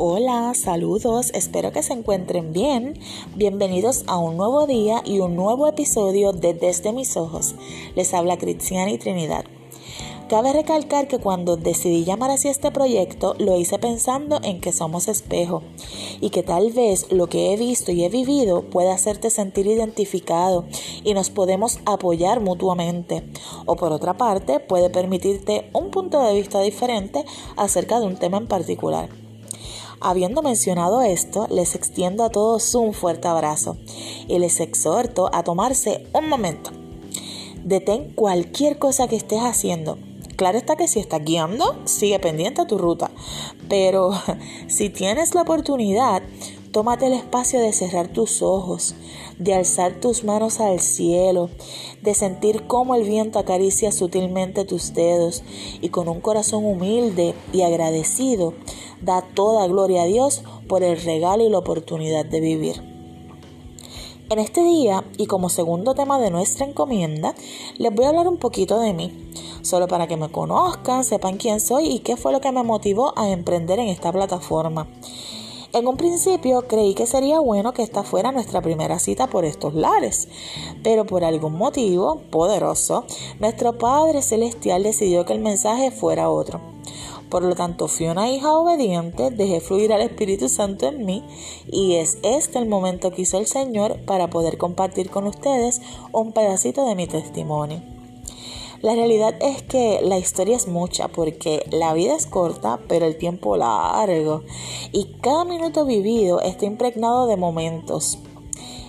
Hola, saludos, espero que se encuentren bien. Bienvenidos a un nuevo día y un nuevo episodio de Desde mis ojos. Les habla Cristiana y Trinidad. Cabe recalcar que cuando decidí llamar así este proyecto, lo hice pensando en que somos espejo y que tal vez lo que he visto y he vivido pueda hacerte sentir identificado y nos podemos apoyar mutuamente. O por otra parte, puede permitirte un punto de vista diferente acerca de un tema en particular. Habiendo mencionado esto, les extiendo a todos un fuerte abrazo y les exhorto a tomarse un momento. Detén cualquier cosa que estés haciendo. Claro está que si estás guiando, sigue pendiente a tu ruta. Pero si tienes la oportunidad, tómate el espacio de cerrar tus ojos, de alzar tus manos al cielo, de sentir cómo el viento acaricia sutilmente tus dedos y con un corazón humilde y agradecido Da toda gloria a Dios por el regalo y la oportunidad de vivir. En este día, y como segundo tema de nuestra encomienda, les voy a hablar un poquito de mí, solo para que me conozcan, sepan quién soy y qué fue lo que me motivó a emprender en esta plataforma. En un principio creí que sería bueno que esta fuera nuestra primera cita por estos lares, pero por algún motivo poderoso, nuestro Padre Celestial decidió que el mensaje fuera otro. Por lo tanto, fui una hija obediente, dejé fluir al Espíritu Santo en mí y es este el momento que hizo el Señor para poder compartir con ustedes un pedacito de mi testimonio. La realidad es que la historia es mucha porque la vida es corta, pero el tiempo largo y cada minuto vivido está impregnado de momentos.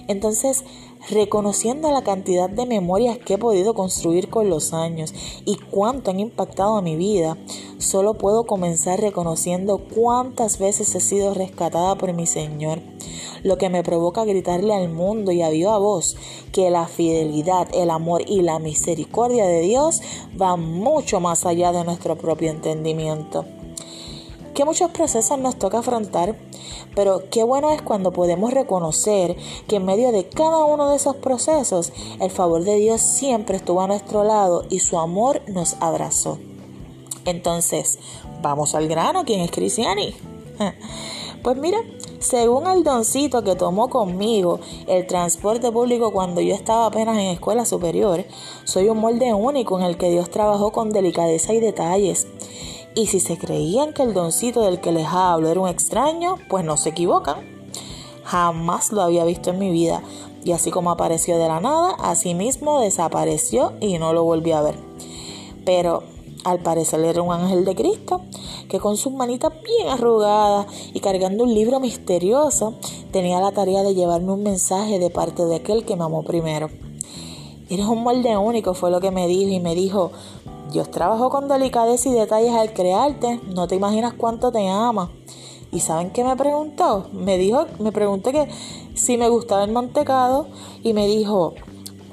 Entonces, reconociendo la cantidad de memorias que he podido construir con los años y cuánto han impactado a mi vida, solo puedo comenzar reconociendo cuántas veces he sido rescatada por mi Señor, lo que me provoca gritarle al mundo y a viva voz que la fidelidad, el amor y la misericordia de Dios van mucho más allá de nuestro propio entendimiento que muchos procesos nos toca afrontar, pero qué bueno es cuando podemos reconocer que en medio de cada uno de esos procesos el favor de Dios siempre estuvo a nuestro lado y su amor nos abrazó. Entonces, vamos al grano, ¿quién es Cristiani? Pues mira, según el doncito que tomó conmigo el transporte público cuando yo estaba apenas en escuela superior, soy un molde único en el que Dios trabajó con delicadeza y detalles. Y si se creían que el doncito del que les hablo era un extraño, pues no se equivocan. Jamás lo había visto en mi vida. Y así como apareció de la nada, así mismo desapareció y no lo volví a ver. Pero al parecer era un ángel de Cristo, que con sus manitas bien arrugadas y cargando un libro misterioso, tenía la tarea de llevarme un mensaje de parte de aquel que me amó primero. Eres un molde único, fue lo que me dijo, y me dijo, Dios trabajó con delicadeza y detalles al crearte, no te imaginas cuánto te ama. ¿Y saben qué me preguntó? Me dijo, me pregunté que si me gustaba el mantecado y me dijo,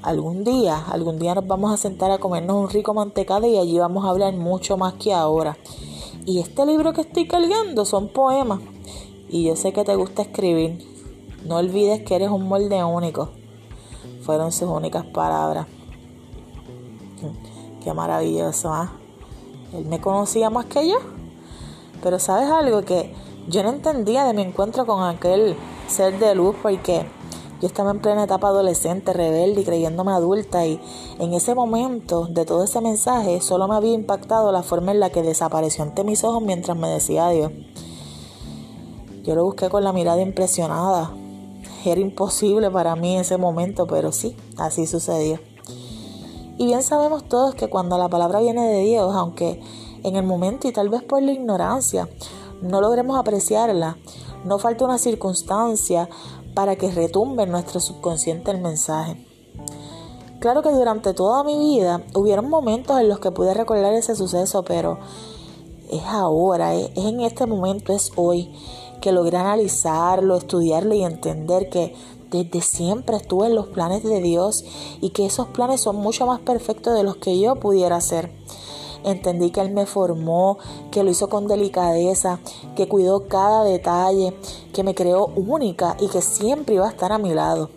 algún día, algún día nos vamos a sentar a comernos un rico mantecado y allí vamos a hablar mucho más que ahora. Y este libro que estoy cargando son poemas. Y yo sé que te gusta escribir. No olvides que eres un molde único. Fueron sus únicas palabras. Qué maravilloso, ¿ah? Él me conocía más que yo. Pero sabes algo que yo no entendía de mi encuentro con aquel ser de luz porque yo estaba en plena etapa adolescente, rebelde y creyéndome adulta y en ese momento de todo ese mensaje solo me había impactado la forma en la que desapareció ante mis ojos mientras me decía adiós. Yo lo busqué con la mirada impresionada. Era imposible para mí ese momento, pero sí, así sucedió. Y bien sabemos todos que cuando la palabra viene de Dios, aunque en el momento y tal vez por la ignorancia no logremos apreciarla, no falta una circunstancia para que retumbe en nuestro subconsciente el mensaje. Claro que durante toda mi vida hubieron momentos en los que pude recordar ese suceso, pero es ahora, es, en este momento, es hoy que logré analizarlo, estudiarlo y entender que desde siempre estuve en los planes de Dios y que esos planes son mucho más perfectos de los que yo pudiera hacer. Entendí que Él me formó, que lo hizo con delicadeza, que cuidó cada detalle, que me creó única y que siempre iba a estar a mi lado.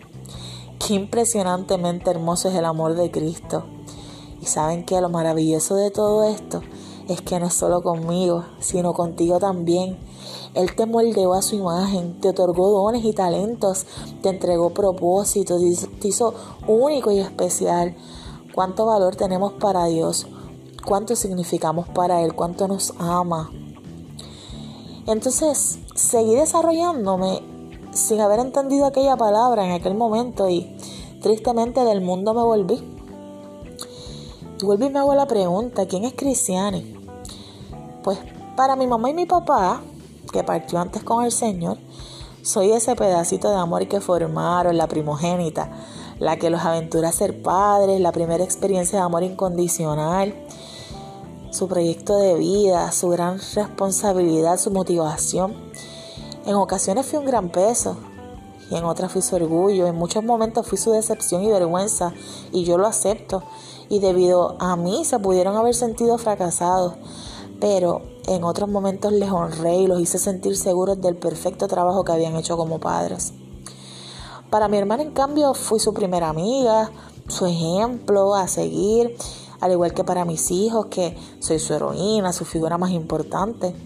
Qué impresionantemente hermoso es el amor de Cristo. Y saben que lo maravilloso de todo esto es que no es solo conmigo, sino contigo también. Él te moldeó a su imagen, te otorgó dones y talentos, te entregó propósitos, te hizo único y especial. Cuánto valor tenemos para Dios, cuánto significamos para Él, cuánto nos ama. Entonces, seguí desarrollándome sin haber entendido aquella palabra en aquel momento y tristemente del mundo me volví. Volví y me hago la pregunta, ¿quién es Cristiani? Pues para mi mamá y mi papá, que partió antes con el Señor, soy ese pedacito de amor que formaron, la primogénita, la que los aventura a ser padres, la primera experiencia de amor incondicional, su proyecto de vida, su gran responsabilidad, su motivación. En ocasiones fui un gran peso y en otras fui su orgullo, en muchos momentos fui su decepción y vergüenza y yo lo acepto y debido a mí se pudieron haber sentido fracasados pero en otros momentos les honré y los hice sentir seguros del perfecto trabajo que habían hecho como padres. Para mi hermana, en cambio, fui su primera amiga, su ejemplo a seguir, al igual que para mis hijos, que soy su heroína, su figura más importante.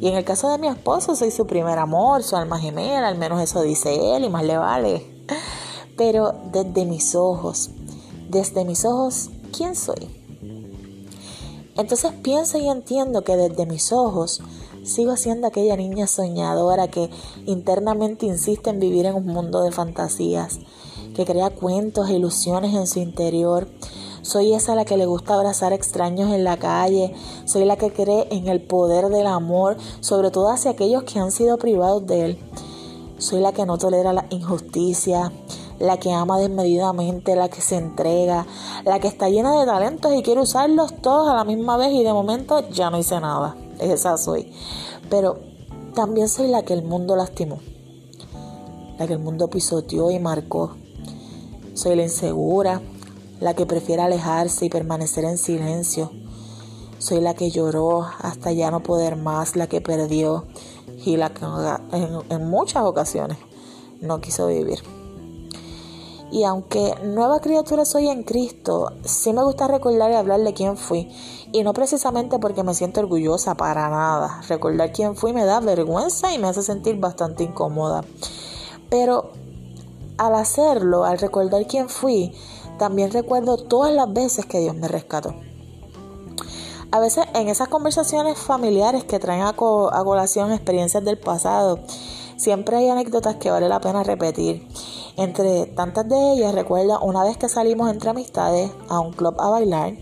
Y en el caso de mi esposo, soy su primer amor, su alma gemela, al menos eso dice él y más le vale. Pero desde mis ojos, desde mis ojos, ¿quién soy? Entonces pienso y entiendo que desde mis ojos sigo siendo aquella niña soñadora que internamente insiste en vivir en un mundo de fantasías, que crea cuentos e ilusiones en su interior. Soy esa la que le gusta abrazar extraños en la calle, soy la que cree en el poder del amor, sobre todo hacia aquellos que han sido privados de él. Soy la que no tolera la injusticia, la que ama desmedidamente, la que se entrega, la que está llena de talentos y quiere usarlos todos a la misma vez y de momento ya no hice nada. Esa soy. Pero también soy la que el mundo lastimó, la que el mundo pisoteó y marcó. Soy la insegura, la que prefiere alejarse y permanecer en silencio. Soy la que lloró hasta ya no poder más, la que perdió y la que en, en muchas ocasiones no quiso vivir. Y aunque nueva criatura soy en Cristo, sí me gusta recordar y hablarle quién fui. Y no precisamente porque me siento orgullosa para nada. Recordar quién fui me da vergüenza y me hace sentir bastante incómoda. Pero al hacerlo, al recordar quién fui, también recuerdo todas las veces que Dios me rescató. A veces en esas conversaciones familiares que traen a, colación experiencias del pasado, siempre hay anécdotas que vale la pena repetir. Entre tantas de ellas, recuerda una vez que salimos entre amistades a un club a bailar.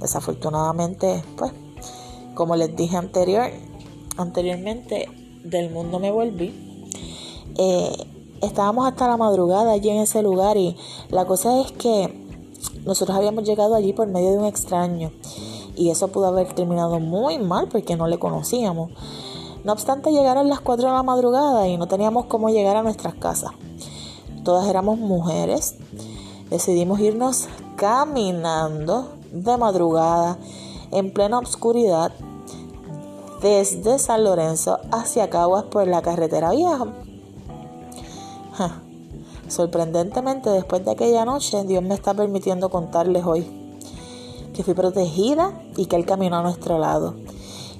Desafortunadamente, pues, como les dije anterior, anteriormente, del mundo me volví. Eh, estábamos hasta la madrugada allí en ese lugar y la cosa es que nosotros habíamos llegado allí por medio de un extraño y eso pudo haber terminado muy mal porque no le conocíamos. No obstante, llegaron las 4 de la madrugada y no teníamos cómo llegar a nuestras casas todas éramos mujeres, decidimos irnos caminando de madrugada en plena oscuridad desde San Lorenzo hacia Caguas por la carretera vieja. Sorprendentemente, después de aquella noche, Dios me está permitiendo contarles hoy que fui protegida y que Él caminó a nuestro lado.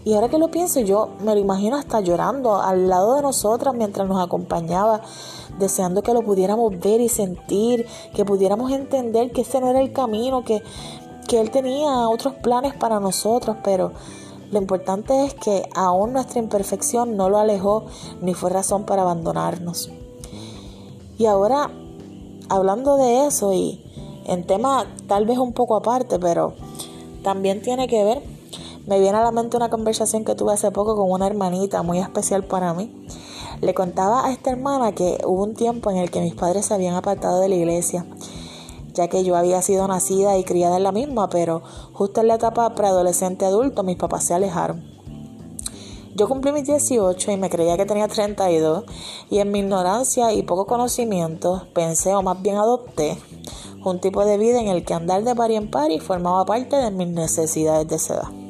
Y ahora que lo pienso, yo me lo imagino hasta llorando al lado de nosotras mientras nos acompañaba, deseando que lo pudiéramos ver y sentir, que pudiéramos entender que ese no era el camino, que, que Él tenía otros planes para nosotros, pero lo importante es que aún nuestra imperfección no lo alejó ni fue razón para abandonarnos. Y ahora, hablando de eso y en tema tal vez un poco aparte, pero también tiene que ver me viene a la mente una conversación que tuve hace poco con una hermanita muy especial para mí. Le contaba a esta hermana que hubo un tiempo en el que mis padres se habían apartado de la iglesia, ya que yo había sido nacida y criada en la misma, pero justo en la etapa preadolescente adulto mis papás se alejaron. Yo cumplí mis 18 y me creía que tenía 32 y en mi ignorancia y poco conocimiento pensé o más bien adopté un tipo de vida en el que andar de par en par y formaba parte de mis necesidades de esa edad.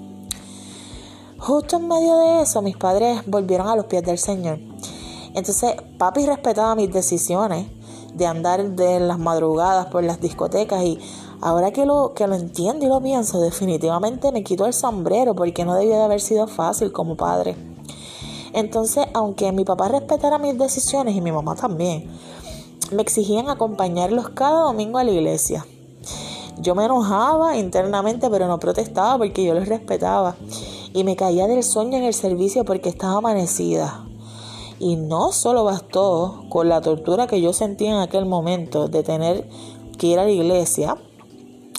Justo en medio de eso, mis padres volvieron a los pies del Señor. Entonces, papi respetaba mis decisiones de andar de las madrugadas por las discotecas y Ahora que lo, que lo entiendo y lo pienso, definitivamente me quito el sombrero porque no debió de haber sido fácil como padre. Entonces, aunque mi papá respetara mis decisiones y mi mamá también, me exigían acompañarlos cada domingo a la iglesia. Yo me enojaba internamente, pero no protestaba porque yo los respetaba. Y me caía del sueño en el servicio porque estaba amanecida. Y no solo bastó con la tortura que yo sentía en aquel momento de tener que ir a la iglesia,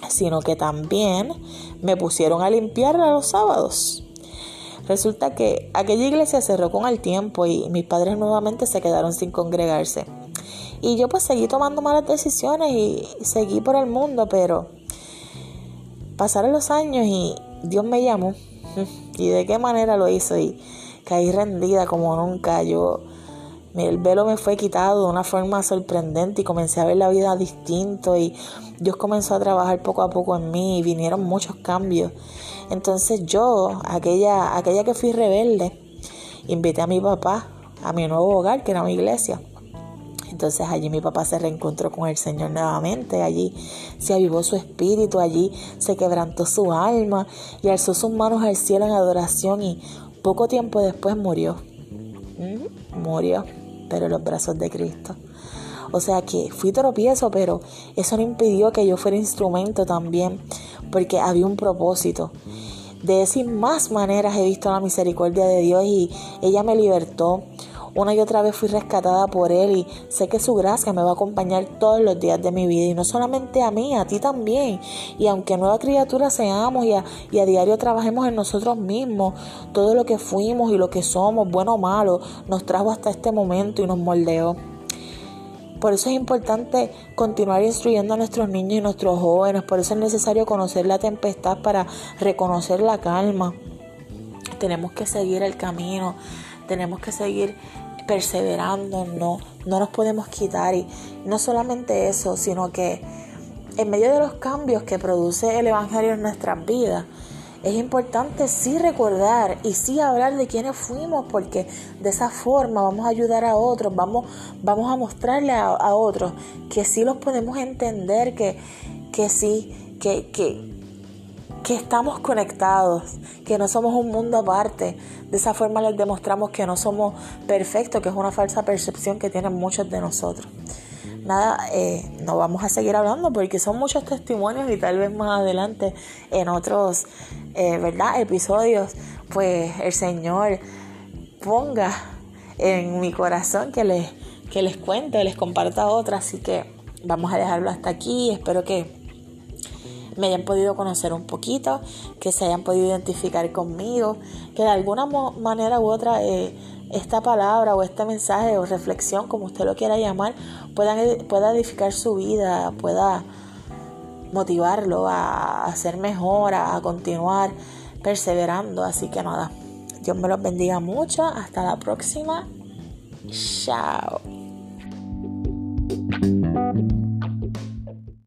sino que también me pusieron a limpiarla los sábados. Resulta que aquella iglesia cerró con el tiempo y mis padres nuevamente se quedaron sin congregarse. Y yo pues seguí tomando malas decisiones y seguí por el mundo, pero pasaron los años y Dios me llamó. ¿Y de qué manera lo hizo? Y caí rendida como nunca. Yo el velo me fue quitado de una forma sorprendente y comencé a ver la vida distinto y Dios comenzó a trabajar poco a poco en mí y vinieron muchos cambios. Entonces yo, aquella, aquella que fui rebelde, invité a mi papá a mi nuevo hogar, que era mi iglesia. Entonces allí mi papá se reencontró con el Señor nuevamente, allí se avivó su espíritu, allí se quebrantó su alma y alzó sus manos al cielo en adoración y poco tiempo después murió. Mm, murió pero en los brazos de Cristo. O sea que fui tropiezo, pero eso no impidió que yo fuera instrumento también, porque había un propósito. De esas más maneras he visto la misericordia de Dios y ella me libertó. Una y otra vez fui rescatada por Él y sé que su gracia me va a acompañar todos los días de mi vida y no solamente a mí, a ti también. Y aunque nueva criatura seamos y a, y a diario trabajemos en nosotros mismos, todo lo que fuimos y lo que somos, bueno o malo, nos trajo hasta este momento y nos moldeó. Por eso es importante continuar instruyendo a nuestros niños y nuestros jóvenes. Por eso es necesario conocer la tempestad para reconocer la calma. Tenemos que seguir el camino. Tenemos que seguir perseverando, no, no nos podemos quitar. Y no solamente eso, sino que en medio de los cambios que produce el Evangelio en nuestras vidas, es importante sí recordar y sí hablar de quiénes fuimos, porque de esa forma vamos a ayudar a otros, vamos, vamos a mostrarle a, otros que sí los podemos entender, que, que sí, que, que, que estamos conectados, que no somos un mundo aparte. De esa forma les demostramos que no somos perfectos, que es una falsa percepción que tienen muchos de nosotros. Nada, eh, no vamos a seguir hablando porque son muchos testimonios y tal vez más adelante en otros, eh, ¿verdad? Episodios, pues el Señor ponga en mi corazón que les, que les cuente, les comparta otra. Así que vamos a dejarlo hasta aquí. Espero que me hayan podido conocer un poquito, que se hayan podido identificar conmigo, que de alguna manera u otra eh, esta palabra o este mensaje o reflexión, como usted lo quiera llamar, pueda, pueda edificar su vida, pueda motivarlo a hacer mejor, a continuar perseverando. Así que nada, Dios me los bendiga mucho. Hasta la próxima. Chao.